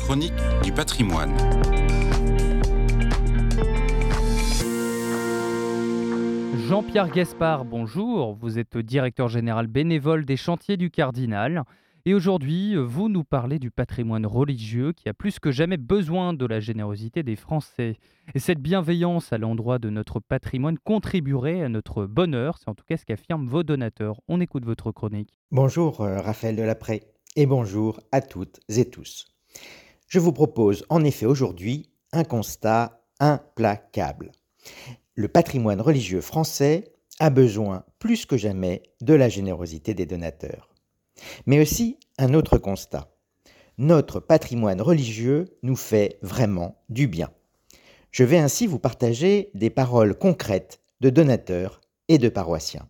chronique du patrimoine. Jean-Pierre Gaspard, bonjour. Vous êtes directeur général bénévole des chantiers du Cardinal. Et aujourd'hui, vous nous parlez du patrimoine religieux qui a plus que jamais besoin de la générosité des Français. Et cette bienveillance à l'endroit de notre patrimoine contribuerait à notre bonheur, c'est en tout cas ce qu'affirment vos donateurs. On écoute votre chronique. Bonjour euh, Raphaël Delapré et bonjour à toutes et tous. Je vous propose en effet aujourd'hui un constat implacable. Le patrimoine religieux français a besoin plus que jamais de la générosité des donateurs. Mais aussi un autre constat. Notre patrimoine religieux nous fait vraiment du bien. Je vais ainsi vous partager des paroles concrètes de donateurs et de paroissiens.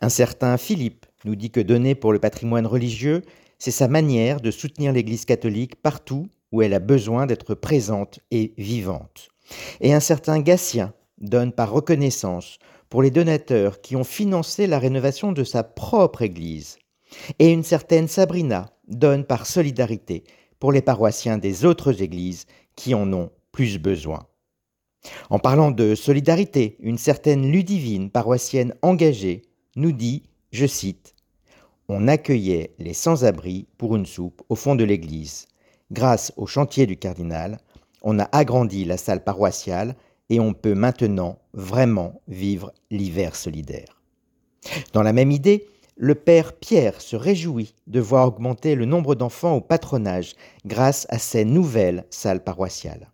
Un certain Philippe nous dit que donner pour le patrimoine religieux, c'est sa manière de soutenir l'Église catholique partout où elle a besoin d'être présente et vivante. Et un certain Gatien donne par reconnaissance pour les donateurs qui ont financé la rénovation de sa propre Église. Et une certaine Sabrina donne par solidarité pour les paroissiens des autres églises qui en ont plus besoin. En parlant de solidarité, une certaine Ludivine, paroissienne engagée, nous dit, je cite, On accueillait les sans-abri pour une soupe au fond de l'église. Grâce au chantier du cardinal, on a agrandi la salle paroissiale et on peut maintenant vraiment vivre l'hiver solidaire. Dans la même idée, le père Pierre se réjouit de voir augmenter le nombre d'enfants au patronage grâce à ces nouvelles salles paroissiales.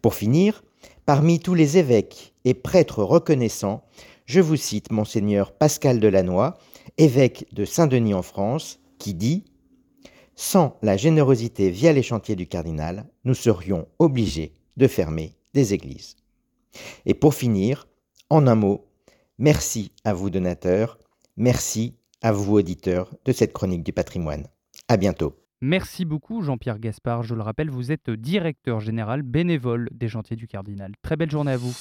Pour finir, parmi tous les évêques et prêtres reconnaissants, je vous cite monseigneur Pascal Delannoy, évêque de Saint-Denis en France, qui dit Sans la générosité via les chantiers du cardinal, nous serions obligés de fermer des églises. Et pour finir, en un mot, merci à vous donateurs, merci à vous auditeurs de cette chronique du patrimoine. À bientôt. Merci beaucoup Jean-Pierre Gaspard. Je le rappelle, vous êtes directeur général bénévole des chantiers du Cardinal. Très belle journée à vous.